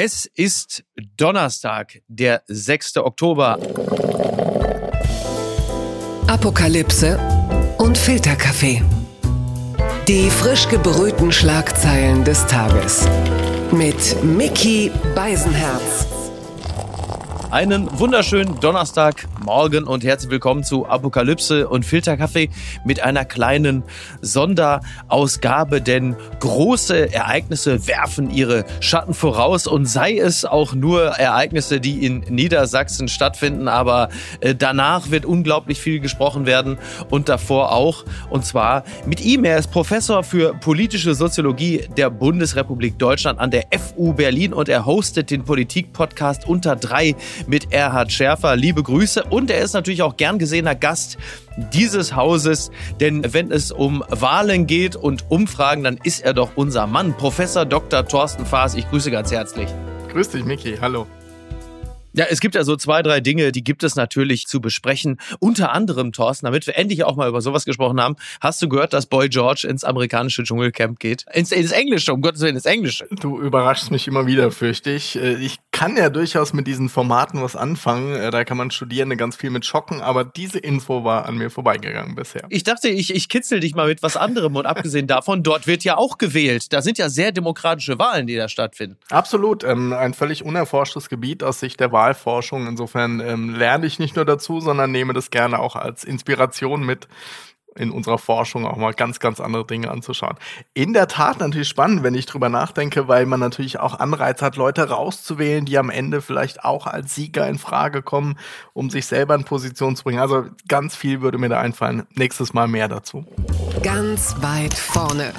Es ist Donnerstag, der 6. Oktober. Apokalypse und Filterkaffee. Die frisch gebrühten Schlagzeilen des Tages. Mit Mickey Beisenherz. Einen wunderschönen Donnerstagmorgen und herzlich willkommen zu Apokalypse und Filterkaffee mit einer kleinen Sonderausgabe, denn große Ereignisse werfen ihre Schatten voraus und sei es auch nur Ereignisse, die in Niedersachsen stattfinden, aber äh, danach wird unglaublich viel gesprochen werden und davor auch und zwar mit ihm. Er ist Professor für politische Soziologie der Bundesrepublik Deutschland an der FU Berlin und er hostet den Politik-Podcast unter drei mit Erhard Schärfer. Liebe Grüße und er ist natürlich auch gern gesehener Gast dieses Hauses, denn wenn es um Wahlen geht und Umfragen, dann ist er doch unser Mann, Professor Dr. Thorsten Faas. Ich grüße ganz herzlich. Grüß dich, Miki. Hallo. Ja, es gibt ja so zwei, drei Dinge, die gibt es natürlich zu besprechen. Unter anderem, Thorsten, damit wir endlich auch mal über sowas gesprochen haben, hast du gehört, dass Boy George ins amerikanische Dschungelcamp geht? Ins, ins Englische, um Gottes Willen, ins Englische. Du überraschst mich immer wieder, fürchte ich. Äh, ich kann ja durchaus mit diesen Formaten was anfangen. Äh, da kann man Studierende ganz viel mit schocken, aber diese Info war an mir vorbeigegangen bisher. Ich dachte, ich, ich kitzel dich mal mit was anderem und abgesehen davon, dort wird ja auch gewählt. Da sind ja sehr demokratische Wahlen, die da stattfinden. Absolut. Ähm, ein völlig unerforschtes Gebiet aus Sicht der Wahl Wahlforschung. Insofern ähm, lerne ich nicht nur dazu, sondern nehme das gerne auch als Inspiration mit, in unserer Forschung auch mal ganz, ganz andere Dinge anzuschauen. In der Tat natürlich spannend, wenn ich drüber nachdenke, weil man natürlich auch Anreiz hat, Leute rauszuwählen, die am Ende vielleicht auch als Sieger in Frage kommen, um sich selber in Position zu bringen. Also ganz viel würde mir da einfallen. Nächstes Mal mehr dazu. Ganz weit vorne.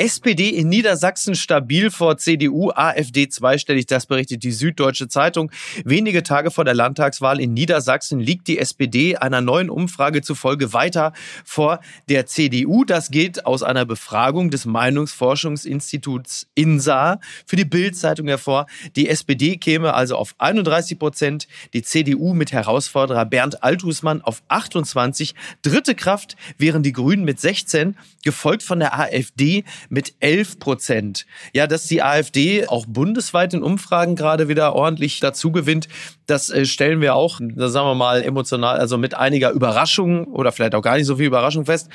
SPD in Niedersachsen stabil vor CDU, AfD zweistellig, das berichtet die Süddeutsche Zeitung. Wenige Tage vor der Landtagswahl in Niedersachsen liegt die SPD einer neuen Umfrage zufolge weiter vor der CDU. Das geht aus einer Befragung des Meinungsforschungsinstituts INSA für die Bild-Zeitung hervor. Die SPD käme also auf 31 Prozent, die CDU mit Herausforderer Bernd Althusmann auf 28. Dritte Kraft wären die Grünen mit 16, gefolgt von der AfD mit 11 Prozent. Ja, dass die AfD auch bundesweit in Umfragen gerade wieder ordentlich dazu gewinnt, das äh, stellen wir auch, sagen wir mal, emotional, also mit einiger Überraschung oder vielleicht auch gar nicht so viel Überraschung fest.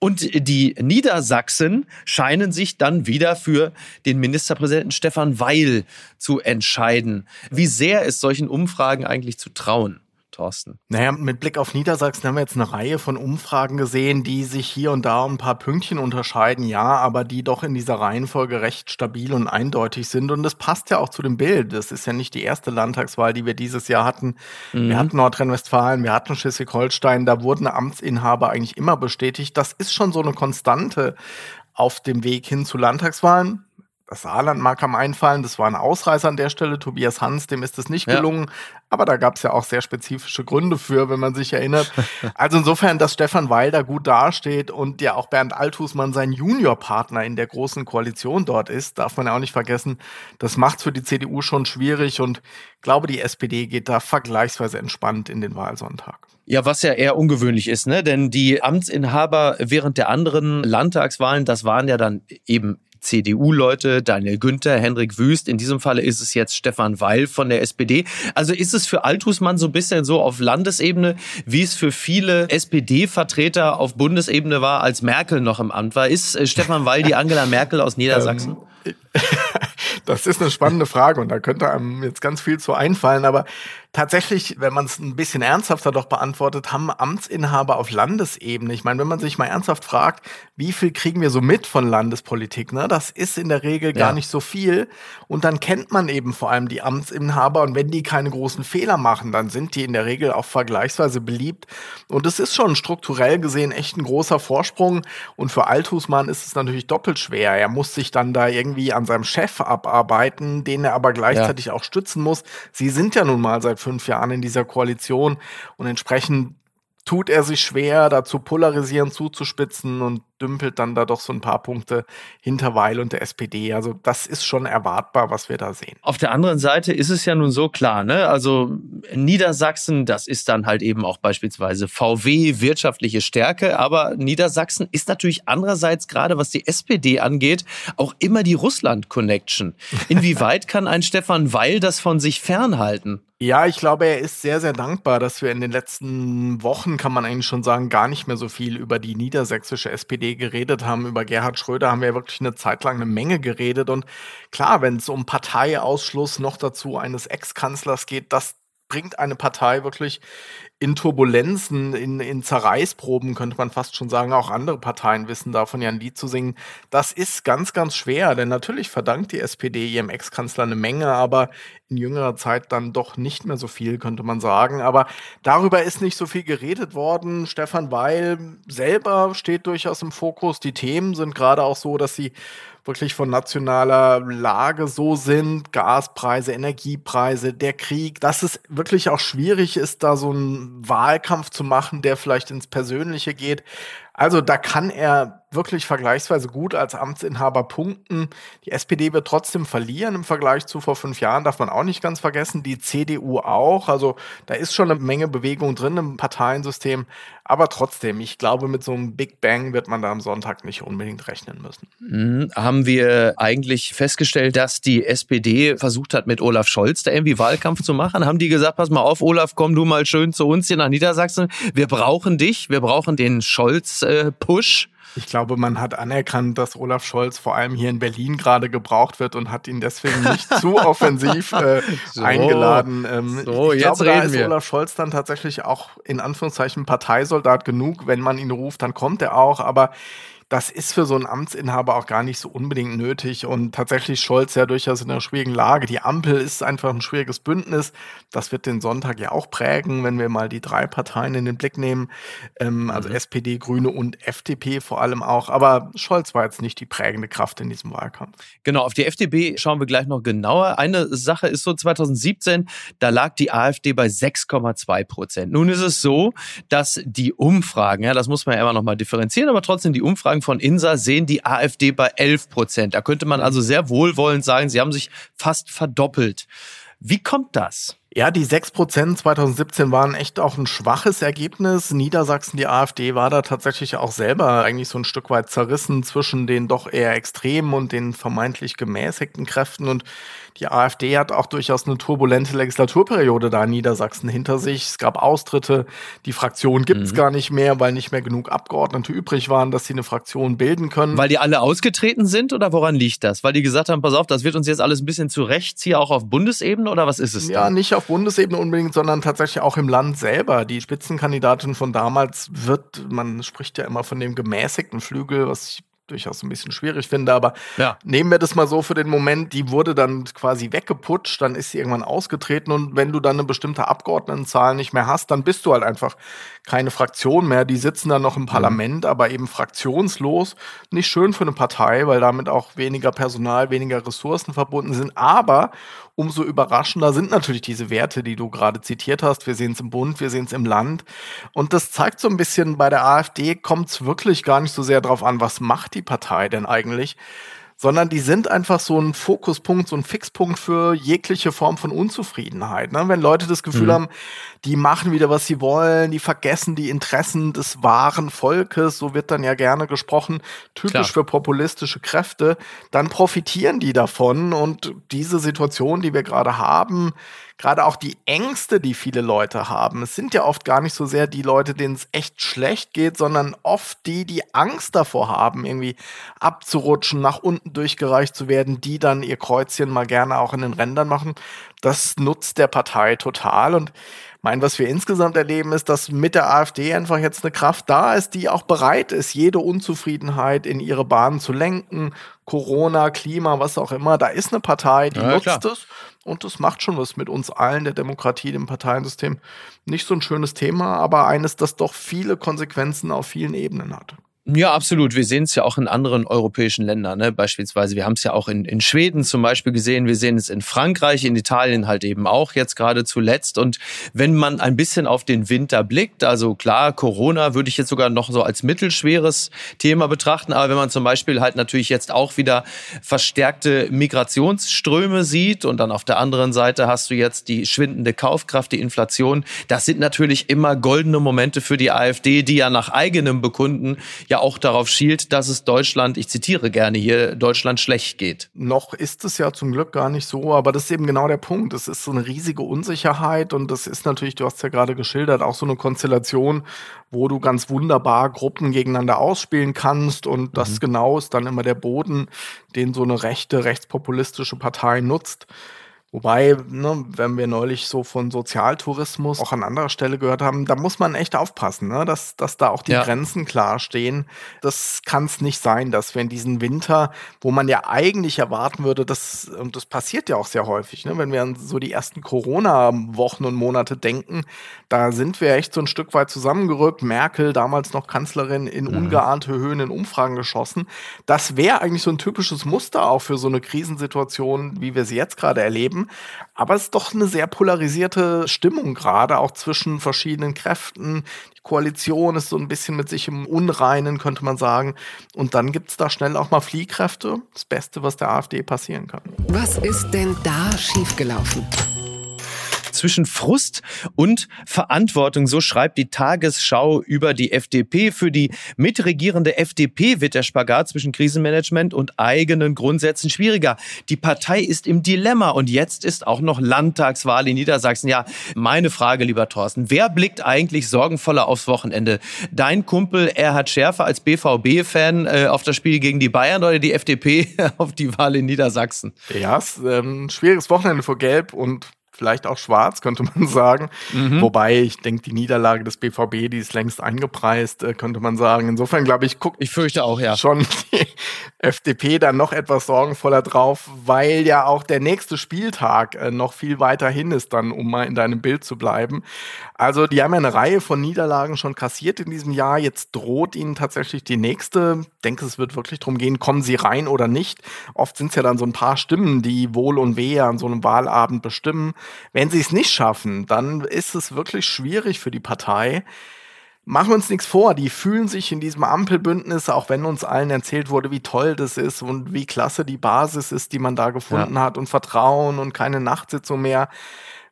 Und die Niedersachsen scheinen sich dann wieder für den Ministerpräsidenten Stefan Weil zu entscheiden. Wie sehr ist solchen Umfragen eigentlich zu trauen? Thorsten? Naja, mit Blick auf Niedersachsen haben wir jetzt eine Reihe von Umfragen gesehen, die sich hier und da um ein paar Pünktchen unterscheiden, ja, aber die doch in dieser Reihenfolge recht stabil und eindeutig sind. Und das passt ja auch zu dem Bild. Das ist ja nicht die erste Landtagswahl, die wir dieses Jahr hatten. Mhm. Wir hatten Nordrhein-Westfalen, wir hatten Schleswig-Holstein, da wurden Amtsinhaber eigentlich immer bestätigt. Das ist schon so eine Konstante auf dem Weg hin zu Landtagswahlen das Saarland mag am einfallen, das war ein Ausreißer an der Stelle. Tobias Hans, dem ist es nicht gelungen. Ja. Aber da gab es ja auch sehr spezifische Gründe für, wenn man sich erinnert. Also insofern, dass Stefan Weil da gut dasteht und ja auch Bernd Althusmann sein Juniorpartner in der großen Koalition dort ist, darf man ja auch nicht vergessen. Das macht für die CDU schon schwierig und glaube, die SPD geht da vergleichsweise entspannt in den Wahlsonntag. Ja, was ja eher ungewöhnlich ist, ne? Denn die Amtsinhaber während der anderen Landtagswahlen, das waren ja dann eben CDU-Leute, Daniel Günther, Hendrik Wüst. In diesem Falle ist es jetzt Stefan Weil von der SPD. Also ist es für Althusmann so ein bisschen so auf Landesebene, wie es für viele SPD-Vertreter auf Bundesebene war, als Merkel noch im Amt war. Ist äh, Stefan Weil die Angela Merkel aus Niedersachsen? Ähm, das ist eine spannende Frage und da könnte einem jetzt ganz viel zu einfallen, aber tatsächlich, wenn man es ein bisschen ernsthafter doch beantwortet, haben Amtsinhaber auf Landesebene. Ich meine, wenn man sich mal ernsthaft fragt, wie viel kriegen wir so mit von Landespolitik, ne? Das ist in der Regel gar ja. nicht so viel. Und dann kennt man eben vor allem die Amtsinhaber und wenn die keine großen Fehler machen, dann sind die in der Regel auch vergleichsweise beliebt. Und es ist schon strukturell gesehen echt ein großer Vorsprung. Und für Althusmann ist es natürlich doppelt schwer. Er muss sich dann da irgendwie an seinem Chef abarbeiten, den er aber gleichzeitig ja. auch stützen muss. Sie sind ja nun mal seit fünf Jahren in dieser Koalition. Und entsprechend tut er sich schwer, da zu polarisieren, zuzuspitzen. Und dümpelt dann da doch so ein paar Punkte hinter Weil und der SPD. Also das ist schon erwartbar, was wir da sehen. Auf der anderen Seite ist es ja nun so klar, ne? Also Niedersachsen, das ist dann halt eben auch beispielsweise VW, wirtschaftliche Stärke, aber Niedersachsen ist natürlich andererseits gerade, was die SPD angeht, auch immer die Russland-Connection. Inwieweit kann ein Stefan Weil das von sich fernhalten? Ja, ich glaube, er ist sehr, sehr dankbar, dass wir in den letzten Wochen, kann man eigentlich schon sagen, gar nicht mehr so viel über die niedersächsische SPD geredet haben. Über Gerhard Schröder haben wir wirklich eine Zeit lang eine Menge geredet. Und klar, wenn es um Parteiausschluss noch dazu eines Ex-Kanzlers geht, das bringt eine Partei wirklich in Turbulenzen, in, in Zerreißproben, könnte man fast schon sagen. Auch andere Parteien wissen davon ja ein Lied zu singen. Das ist ganz, ganz schwer, denn natürlich verdankt die SPD ihrem Ex-Kanzler eine Menge, aber in jüngerer Zeit dann doch nicht mehr so viel, könnte man sagen. Aber darüber ist nicht so viel geredet worden. Stefan Weil selber steht durchaus im Fokus. Die Themen sind gerade auch so, dass sie wirklich von nationaler Lage so sind, Gaspreise, Energiepreise, der Krieg, dass es wirklich auch schwierig ist, da so Wahlkampf zu machen, der vielleicht ins Persönliche geht. Also da kann er wirklich vergleichsweise gut als Amtsinhaber punkten. Die SPD wird trotzdem verlieren im Vergleich zu vor fünf Jahren, darf man auch nicht ganz vergessen. Die CDU auch. Also da ist schon eine Menge Bewegung drin im Parteiensystem. Aber trotzdem, ich glaube, mit so einem Big Bang wird man da am Sonntag nicht unbedingt rechnen müssen. Mhm. Haben wir eigentlich festgestellt, dass die SPD versucht hat, mit Olaf Scholz da irgendwie Wahlkampf zu machen? Haben die gesagt, pass mal auf, Olaf, komm du mal schön zu uns hier nach Niedersachsen. Wir brauchen dich. Wir brauchen den Scholz-Push. Ich glaube, man hat anerkannt, dass Olaf Scholz vor allem hier in Berlin gerade gebraucht wird und hat ihn deswegen nicht zu offensiv äh, so, eingeladen. Ähm, so, ich glaube, da ist wir. Olaf Scholz dann tatsächlich auch in Anführungszeichen Parteisoldat genug. Wenn man ihn ruft, dann kommt er auch. Aber das ist für so einen Amtsinhaber auch gar nicht so unbedingt nötig. Und tatsächlich Scholz ja durchaus in einer schwierigen Lage. Die Ampel ist einfach ein schwieriges Bündnis. Das wird den Sonntag ja auch prägen, wenn wir mal die drei Parteien in den Blick nehmen. Ähm, also mhm. SPD, Grüne und FDP vor allem auch. Aber Scholz war jetzt nicht die prägende Kraft in diesem Wahlkampf. Genau, auf die FDP schauen wir gleich noch genauer. Eine Sache ist so 2017, da lag die AfD bei 6,2 Prozent. Nun ist es so, dass die Umfragen, ja, das muss man ja immer noch mal differenzieren, aber trotzdem die Umfragen Umfragen von INSA sehen die AfD bei 11 Prozent. Da könnte man also sehr wohlwollend sagen, sie haben sich fast verdoppelt. Wie kommt das? Ja, die 6% 2017 waren echt auch ein schwaches Ergebnis. Niedersachsen, die AfD, war da tatsächlich auch selber eigentlich so ein Stück weit zerrissen zwischen den doch eher extremen und den vermeintlich gemäßigten Kräften. Und die AfD hat auch durchaus eine turbulente Legislaturperiode da in Niedersachsen hinter sich. Es gab Austritte, die Fraktion gibt es mhm. gar nicht mehr, weil nicht mehr genug Abgeordnete übrig waren, dass sie eine Fraktion bilden können. Weil die alle ausgetreten sind oder woran liegt das? Weil die gesagt haben, pass auf, das wird uns jetzt alles ein bisschen zu rechts hier auch auf Bundesebene oder was ist es? Ja, denn? nicht auf Bundesebene unbedingt, sondern tatsächlich auch im Land selber. Die Spitzenkandidatin von damals wird, man spricht ja immer von dem gemäßigten Flügel, was ich durchaus ein bisschen schwierig finde, aber ja. nehmen wir das mal so für den Moment, die wurde dann quasi weggeputscht, dann ist sie irgendwann ausgetreten und wenn du dann eine bestimmte Abgeordnetenzahl nicht mehr hast, dann bist du halt einfach keine Fraktion mehr. Die sitzen dann noch im mhm. Parlament, mhm. aber eben fraktionslos. Nicht schön für eine Partei, weil damit auch weniger Personal, weniger Ressourcen verbunden sind, aber umso überraschender sind natürlich diese Werte, die du gerade zitiert hast. Wir sehen es im Bund, wir sehen es im Land. Und das zeigt so ein bisschen, bei der AfD kommt es wirklich gar nicht so sehr darauf an, was macht die Partei denn eigentlich, sondern die sind einfach so ein Fokuspunkt, so ein Fixpunkt für jegliche Form von Unzufriedenheit. Ne? Wenn Leute das Gefühl mhm. haben, die machen wieder, was sie wollen, die vergessen die Interessen des wahren Volkes, so wird dann ja gerne gesprochen, typisch Klar. für populistische Kräfte, dann profitieren die davon und diese Situation, die wir gerade haben, gerade auch die Ängste, die viele Leute haben. Es sind ja oft gar nicht so sehr die Leute, denen es echt schlecht geht, sondern oft die, die Angst davor haben, irgendwie abzurutschen, nach unten durchgereicht zu werden, die dann ihr Kreuzchen mal gerne auch in den Rändern machen. Das nutzt der Partei total und mein, was wir insgesamt erleben, ist, dass mit der AfD einfach jetzt eine Kraft da ist, die auch bereit ist, jede Unzufriedenheit in ihre Bahnen zu lenken. Corona, Klima, was auch immer. Da ist eine Partei, die ja, nutzt es und das macht schon was mit uns allen, der Demokratie, dem Parteiensystem. Nicht so ein schönes Thema, aber eines, das doch viele Konsequenzen auf vielen Ebenen hat. Ja, absolut. Wir sehen es ja auch in anderen europäischen Ländern. Ne? Beispielsweise, wir haben es ja auch in, in Schweden zum Beispiel gesehen. Wir sehen es in Frankreich, in Italien halt eben auch jetzt gerade zuletzt. Und wenn man ein bisschen auf den Winter blickt, also klar, Corona würde ich jetzt sogar noch so als mittelschweres Thema betrachten. Aber wenn man zum Beispiel halt natürlich jetzt auch wieder verstärkte Migrationsströme sieht und dann auf der anderen Seite hast du jetzt die schwindende Kaufkraft, die Inflation, das sind natürlich immer goldene Momente für die AfD, die ja nach eigenem Bekunden ja auch darauf schielt, dass es Deutschland, ich zitiere gerne hier, Deutschland schlecht geht. Noch ist es ja zum Glück gar nicht so, aber das ist eben genau der Punkt. Es ist so eine riesige Unsicherheit und das ist natürlich, du hast ja gerade geschildert, auch so eine Konstellation, wo du ganz wunderbar Gruppen gegeneinander ausspielen kannst und das mhm. genau ist dann immer der Boden, den so eine rechte, rechtspopulistische Partei nutzt. Wobei, ne, wenn wir neulich so von Sozialtourismus auch an anderer Stelle gehört haben, da muss man echt aufpassen, ne, dass, dass da auch die ja. Grenzen klar stehen. Das kann es nicht sein, dass wir in diesen Winter, wo man ja eigentlich erwarten würde, dass, und das passiert ja auch sehr häufig, ne, wenn wir an so die ersten Corona-Wochen und Monate denken, da sind wir echt so ein Stück weit zusammengerückt. Merkel, damals noch Kanzlerin, in mhm. ungeahnte Höhen in Umfragen geschossen. Das wäre eigentlich so ein typisches Muster auch für so eine Krisensituation, wie wir sie jetzt gerade erleben geben. Aber es ist doch eine sehr polarisierte Stimmung gerade, auch zwischen verschiedenen Kräften. Die Koalition ist so ein bisschen mit sich im Unreinen, könnte man sagen. Und dann gibt es da schnell auch mal Fliehkräfte. Das Beste, was der AfD passieren kann. Was ist denn da schiefgelaufen? Zwischen Frust und Verantwortung. So schreibt die Tagesschau über die FDP. Für die mitregierende FDP wird der Spagat zwischen Krisenmanagement und eigenen Grundsätzen schwieriger. Die Partei ist im Dilemma und jetzt ist auch noch Landtagswahl in Niedersachsen. Ja, meine Frage, lieber Thorsten, wer blickt eigentlich sorgenvoller aufs Wochenende? Dein Kumpel Erhard Schärfer als BVB-Fan äh, auf das Spiel gegen die Bayern oder die FDP auf die Wahl in Niedersachsen? Ja, es ist ähm, ein schwieriges Wochenende für Gelb und vielleicht auch schwarz, könnte man sagen. Mhm. Wobei ich denke, die Niederlage des BVB, die ist längst eingepreist, äh, könnte man sagen. Insofern glaube ich, guckt ich fürchte auch, ja. schon die FDP dann noch etwas sorgenvoller drauf, weil ja auch der nächste Spieltag äh, noch viel weiter hin ist, dann, um mal in deinem Bild zu bleiben. Also, die haben ja eine Reihe von Niederlagen schon kassiert in diesem Jahr. Jetzt droht ihnen tatsächlich die nächste. Ich denke, es wird wirklich darum gehen, kommen sie rein oder nicht. Oft sind es ja dann so ein paar Stimmen, die Wohl und Wehe an so einem Wahlabend bestimmen. Wenn sie es nicht schaffen, dann ist es wirklich schwierig für die Partei. Machen wir uns nichts vor, die fühlen sich in diesem Ampelbündnis, auch wenn uns allen erzählt wurde, wie toll das ist und wie klasse die Basis ist, die man da gefunden ja. hat und Vertrauen und keine Nachtsitzung mehr.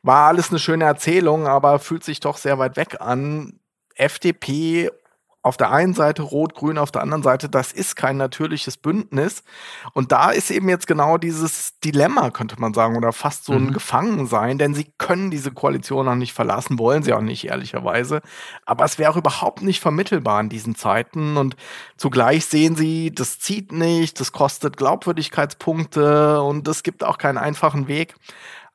War alles eine schöne Erzählung, aber fühlt sich doch sehr weit weg an. FDP auf der einen Seite Rot-Grün, auf der anderen Seite, das ist kein natürliches Bündnis. Und da ist eben jetzt genau dieses Dilemma, könnte man sagen, oder fast so ein mhm. Gefangensein, denn sie können diese Koalition noch nicht verlassen, wollen sie auch nicht, ehrlicherweise. Aber es wäre auch überhaupt nicht vermittelbar in diesen Zeiten. Und zugleich sehen sie, das zieht nicht, das kostet Glaubwürdigkeitspunkte und es gibt auch keinen einfachen Weg.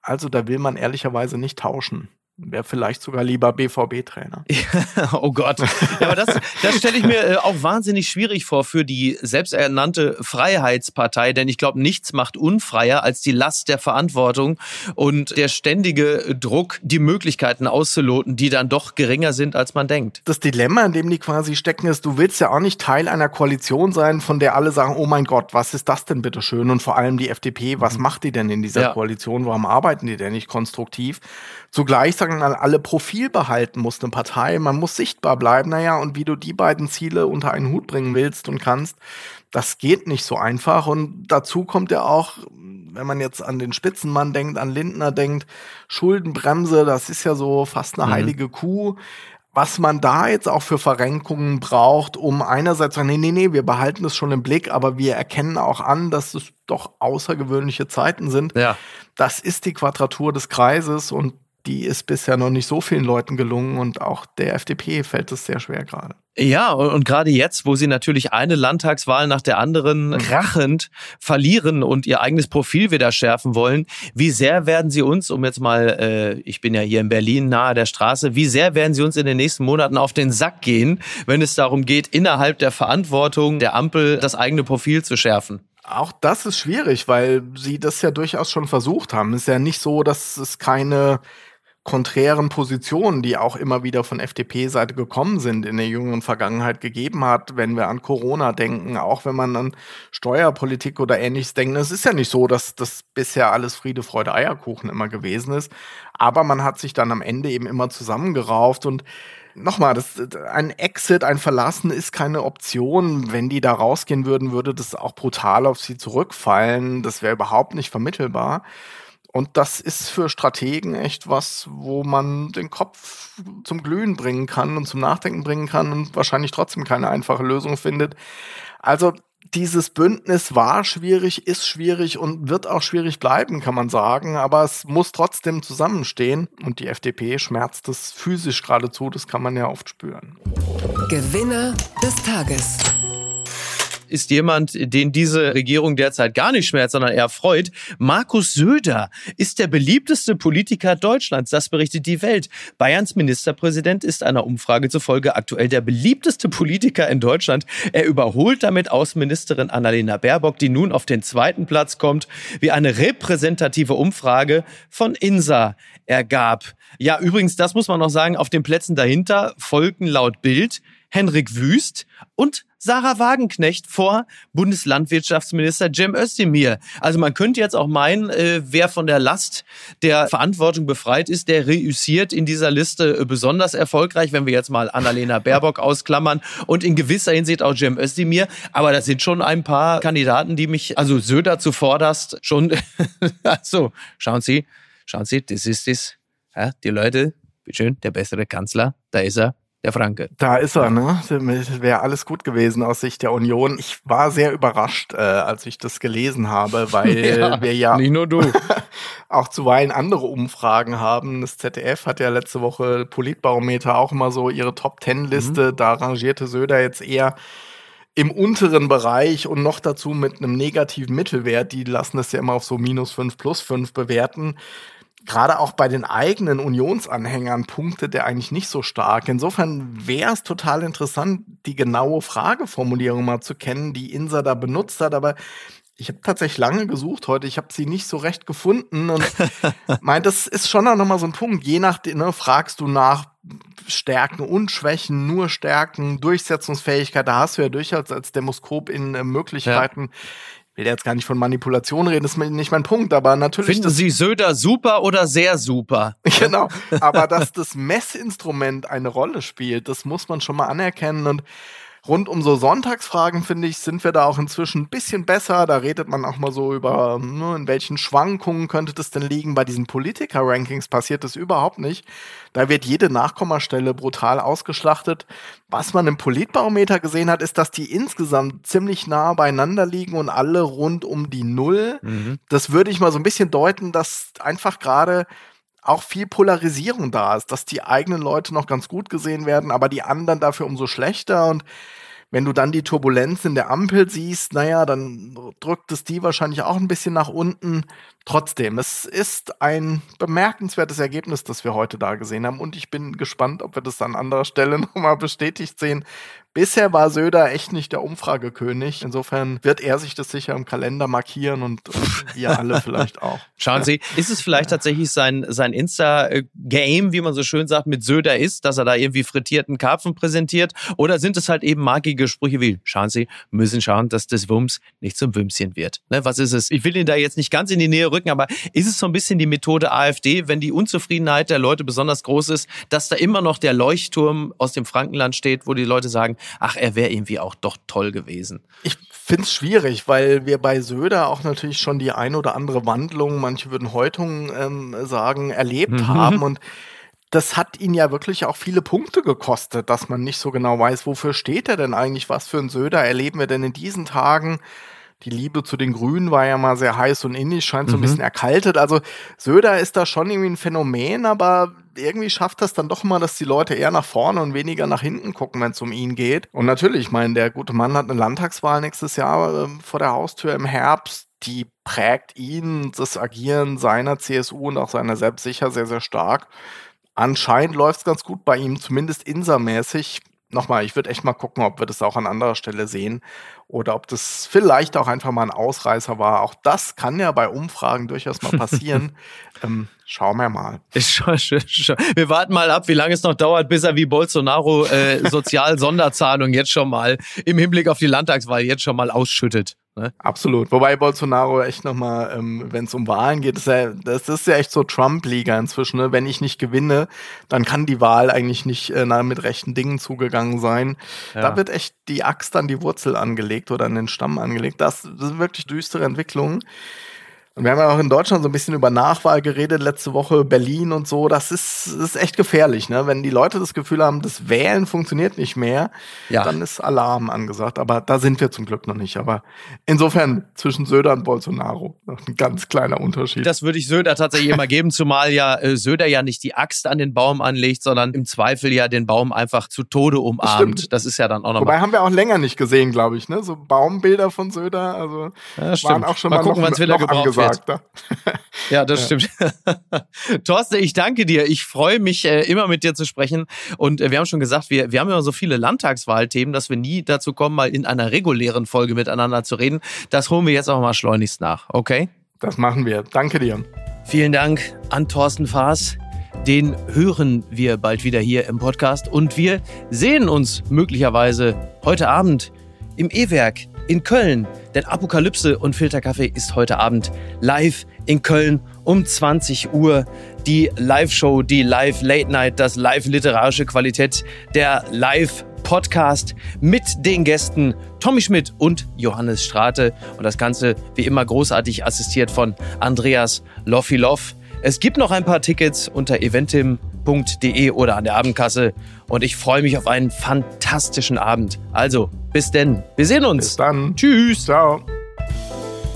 Also da will man ehrlicherweise nicht tauschen. Wäre vielleicht sogar lieber BVB-Trainer. oh Gott. Ja, aber das, das stelle ich mir äh, auch wahnsinnig schwierig vor für die selbsternannte Freiheitspartei, denn ich glaube, nichts macht unfreier als die Last der Verantwortung und der ständige Druck, die Möglichkeiten auszuloten, die dann doch geringer sind, als man denkt. Das Dilemma, in dem die quasi stecken, ist, du willst ja auch nicht Teil einer Koalition sein, von der alle sagen, oh mein Gott, was ist das denn bitte schön? Und vor allem die FDP, was mhm. macht die denn in dieser ja. Koalition? Warum arbeiten die denn nicht konstruktiv? Zugleich sagen dann alle Profil behalten muss eine Partei, man muss sichtbar bleiben. Naja, und wie du die beiden Ziele unter einen Hut bringen willst und kannst, das geht nicht so einfach. Und dazu kommt ja auch, wenn man jetzt an den Spitzenmann denkt, an Lindner denkt, Schuldenbremse, das ist ja so fast eine mhm. heilige Kuh was man da jetzt auch für Verrenkungen braucht, um einerseits zu sagen, nee, nee, nee, wir behalten das schon im Blick, aber wir erkennen auch an, dass es doch außergewöhnliche Zeiten sind. Ja. Das ist die Quadratur des Kreises und die ist bisher noch nicht so vielen Leuten gelungen und auch der FDP fällt es sehr schwer gerade. Ja, und, und gerade jetzt, wo sie natürlich eine Landtagswahl nach der anderen mhm. rachend verlieren und ihr eigenes Profil wieder schärfen wollen, wie sehr werden sie uns, um jetzt mal, äh, ich bin ja hier in Berlin nahe der Straße, wie sehr werden sie uns in den nächsten Monaten auf den Sack gehen, wenn es darum geht, innerhalb der Verantwortung der Ampel das eigene Profil zu schärfen? Auch das ist schwierig, weil sie das ja durchaus schon versucht haben. Es ist ja nicht so, dass es keine konträren Positionen, die auch immer wieder von FDP-Seite gekommen sind in der jüngeren Vergangenheit gegeben hat, wenn wir an Corona denken, auch wenn man an Steuerpolitik oder ähnliches denkt. Es ist ja nicht so, dass das bisher alles Friede, Freude, Eierkuchen immer gewesen ist, aber man hat sich dann am Ende eben immer zusammengerauft und nochmal, das, ein Exit, ein Verlassen ist keine Option. Wenn die da rausgehen würden, würde das auch brutal auf sie zurückfallen. Das wäre überhaupt nicht vermittelbar. Und das ist für Strategen echt was, wo man den Kopf zum Glühen bringen kann und zum Nachdenken bringen kann und wahrscheinlich trotzdem keine einfache Lösung findet. Also dieses Bündnis war schwierig, ist schwierig und wird auch schwierig bleiben, kann man sagen. Aber es muss trotzdem zusammenstehen. Und die FDP schmerzt es physisch geradezu. Das kann man ja oft spüren. Gewinner des Tages ist jemand, den diese Regierung derzeit gar nicht schmerzt, sondern eher freut. Markus Söder ist der beliebteste Politiker Deutschlands. Das berichtet die Welt. Bayerns Ministerpräsident ist einer Umfrage zufolge aktuell der beliebteste Politiker in Deutschland. Er überholt damit Außenministerin Annalena Baerbock, die nun auf den zweiten Platz kommt, wie eine repräsentative Umfrage von INSA ergab. Ja, übrigens, das muss man noch sagen, auf den Plätzen dahinter folgen laut Bild Henrik Wüst und Sarah Wagenknecht vor Bundeslandwirtschaftsminister Cem Özdemir. Also man könnte jetzt auch meinen, äh, wer von der Last der Verantwortung befreit ist, der reüssiert in dieser Liste äh, besonders erfolgreich, wenn wir jetzt mal Annalena Baerbock ausklammern und in gewisser Hinsicht auch Cem Özdemir. Aber das sind schon ein paar Kandidaten, die mich, also Söder zuvorderst, schon, also schauen Sie, schauen Sie, das ist es. Ja, die Leute, bitteschön, der bessere Kanzler, da ist er, der Franke. Da ist er, ne? Wäre alles gut gewesen aus Sicht der Union. Ich war sehr überrascht, äh, als ich das gelesen habe, weil ja, wir ja nicht nur du. auch zuweilen andere Umfragen haben. Das ZDF hat ja letzte Woche Politbarometer auch immer so ihre Top-Ten-Liste. Mhm. Da rangierte Söder jetzt eher im unteren Bereich und noch dazu mit einem negativen Mittelwert. Die lassen das ja immer auf so minus fünf plus fünf bewerten gerade auch bei den eigenen Unionsanhängern punktet er eigentlich nicht so stark. Insofern wäre es total interessant, die genaue Frageformulierung mal zu kennen, die Insa da benutzt hat. Aber ich habe tatsächlich lange gesucht heute. Ich habe sie nicht so recht gefunden und meint, das ist schon auch nochmal so ein Punkt. Je nachdem, ne, fragst du nach Stärken und Schwächen, nur Stärken, Durchsetzungsfähigkeit, da hast du ja durchaus als Demoskop in äh, Möglichkeiten. Ja will jetzt gar nicht von Manipulation reden, das ist nicht mein Punkt, aber natürlich. Finden Sie Söder super oder sehr super? genau. Aber dass das Messinstrument eine Rolle spielt, das muss man schon mal anerkennen und Rund um so Sonntagsfragen, finde ich, sind wir da auch inzwischen ein bisschen besser. Da redet man auch mal so über, ne, in welchen Schwankungen könnte das denn liegen. Bei diesen Politiker-Rankings passiert das überhaupt nicht. Da wird jede Nachkommastelle brutal ausgeschlachtet. Was man im Politbarometer gesehen hat, ist, dass die insgesamt ziemlich nah beieinander liegen und alle rund um die Null. Mhm. Das würde ich mal so ein bisschen deuten, dass einfach gerade auch viel Polarisierung da ist, dass die eigenen Leute noch ganz gut gesehen werden, aber die anderen dafür umso schlechter. Und wenn du dann die Turbulenz in der Ampel siehst, naja, dann drückt es die wahrscheinlich auch ein bisschen nach unten. Trotzdem, es ist ein bemerkenswertes Ergebnis, das wir heute da gesehen haben. Und ich bin gespannt, ob wir das an anderer Stelle nochmal bestätigt sehen, Bisher war Söder echt nicht der Umfragekönig. Insofern wird er sich das sicher im Kalender markieren und, und wir alle vielleicht auch. Schauen Sie, ist es vielleicht tatsächlich sein, sein Insta-Game, wie man so schön sagt, mit Söder ist, dass er da irgendwie frittierten Karpfen präsentiert? Oder sind es halt eben markige Sprüche wie, schauen Sie, müssen schauen, dass das Wumms nicht zum Wümschen wird. Ne, was ist es? Ich will ihn da jetzt nicht ganz in die Nähe rücken, aber ist es so ein bisschen die Methode AfD, wenn die Unzufriedenheit der Leute besonders groß ist, dass da immer noch der Leuchtturm aus dem Frankenland steht, wo die Leute sagen, ach, er wäre irgendwie auch doch toll gewesen. Ich finde es schwierig, weil wir bei Söder auch natürlich schon die ein oder andere Wandlung, manche würden Häutung ähm, sagen, erlebt mhm. haben und das hat ihn ja wirklich auch viele Punkte gekostet, dass man nicht so genau weiß, wofür steht er denn eigentlich, was für ein Söder erleben wir denn in diesen Tagen die Liebe zu den Grünen war ja mal sehr heiß und innig, scheint so ein mhm. bisschen erkaltet. Also Söder ist da schon irgendwie ein Phänomen, aber irgendwie schafft das dann doch mal, dass die Leute eher nach vorne und weniger nach hinten gucken, wenn es um ihn geht. Und natürlich, ich meine, der gute Mann hat eine Landtagswahl nächstes Jahr äh, vor der Haustür im Herbst. Die prägt ihn, das Agieren seiner CSU und auch seiner selbst sicher sehr, sehr stark. Anscheinend läuft es ganz gut bei ihm, zumindest insermäßig nochmal, ich würde echt mal gucken, ob wir das auch an anderer Stelle sehen oder ob das vielleicht auch einfach mal ein Ausreißer war. Auch das kann ja bei Umfragen durchaus mal passieren. ähm, schauen wir mal. Wir warten mal ab, wie lange es noch dauert, bis er wie Bolsonaro äh, Sozial-Sonderzahlung jetzt schon mal im Hinblick auf die Landtagswahl jetzt schon mal ausschüttet. Ne? Absolut. Wobei Bolsonaro echt nochmal, ähm, wenn es um Wahlen geht, ist ja, das ist ja echt so Trump-Liga inzwischen. Ne? Wenn ich nicht gewinne, dann kann die Wahl eigentlich nicht äh, mit rechten Dingen zugegangen sein. Ja. Da wird echt die Axt an die Wurzel angelegt oder an den Stamm angelegt. Das, das sind wirklich düstere Entwicklungen. Und wir haben ja auch in Deutschland so ein bisschen über Nachwahl geredet, letzte Woche Berlin und so. Das ist, ist echt gefährlich, ne? Wenn die Leute das Gefühl haben, das Wählen funktioniert nicht mehr, ja. dann ist Alarm angesagt. Aber da sind wir zum Glück noch nicht. Aber insofern zwischen Söder und Bolsonaro noch ein ganz kleiner Unterschied. Das würde ich Söder tatsächlich immer geben, zumal ja äh, Söder ja nicht die Axt an den Baum anlegt, sondern im Zweifel ja den Baum einfach zu Tode umarmt. Das, das ist ja dann auch nochmal. Wobei haben wir auch länger nicht gesehen, glaube ich, ne? So Baumbilder von Söder, also ja, waren auch schon mal, mal gucken, wann es wieder gebraucht Charakter. Ja, das ja. stimmt. Thorsten, ich danke dir. Ich freue mich äh, immer mit dir zu sprechen. Und äh, wir haben schon gesagt, wir, wir haben immer so viele Landtagswahlthemen, dass wir nie dazu kommen, mal in einer regulären Folge miteinander zu reden. Das holen wir jetzt auch mal schleunigst nach, okay? Das machen wir. Danke dir. Vielen Dank an Thorsten Faas. Den hören wir bald wieder hier im Podcast und wir sehen uns möglicherweise heute Abend im E-Werk in Köln. Denn Apokalypse und Filterkaffee ist heute Abend live in Köln um 20 Uhr. Die Live-Show, die Live-Late-Night, das live-literarische Qualität, der Live-Podcast mit den Gästen Tommy Schmidt und Johannes Strate. Und das Ganze wie immer großartig assistiert von Andreas Loffilov. Es gibt noch ein paar Tickets unter eventim.de oder an der Abendkasse und ich freue mich auf einen fantastischen Abend. Also, bis denn. Wir sehen uns. Bis dann. Tschüss. Ciao.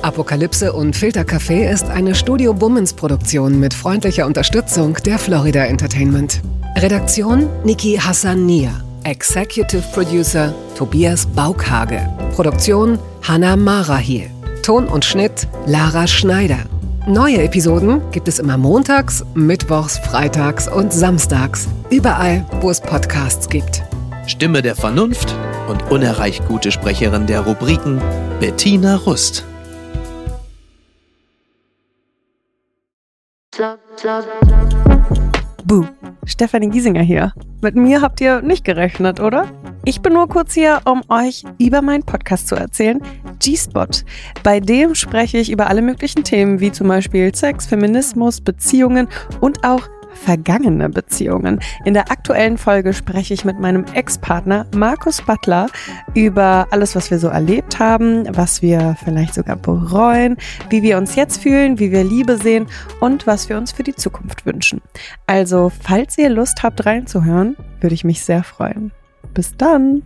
Apokalypse und Filtercafé ist eine Studio Womans Produktion mit freundlicher Unterstützung der Florida Entertainment. Redaktion Niki Hassania. Executive Producer Tobias Baukhage. Produktion Hannah Marahiel. Ton und Schnitt Lara Schneider. Neue Episoden gibt es immer montags, mittwochs, freitags und samstags. Überall, wo es Podcasts gibt. Stimme der Vernunft und unerreicht gute Sprecherin der Rubriken Bettina Rust. Buh, Stefanie Giesinger hier. Mit mir habt ihr nicht gerechnet, oder? Ich bin nur kurz hier, um euch über meinen Podcast zu erzählen, G-Spot. Bei dem spreche ich über alle möglichen Themen, wie zum Beispiel Sex, Feminismus, Beziehungen und auch vergangene Beziehungen. In der aktuellen Folge spreche ich mit meinem Ex-Partner Markus Butler über alles, was wir so erlebt haben, was wir vielleicht sogar bereuen, wie wir uns jetzt fühlen, wie wir Liebe sehen und was wir uns für die Zukunft wünschen. Also, falls ihr Lust habt reinzuhören, würde ich mich sehr freuen. Bis dann!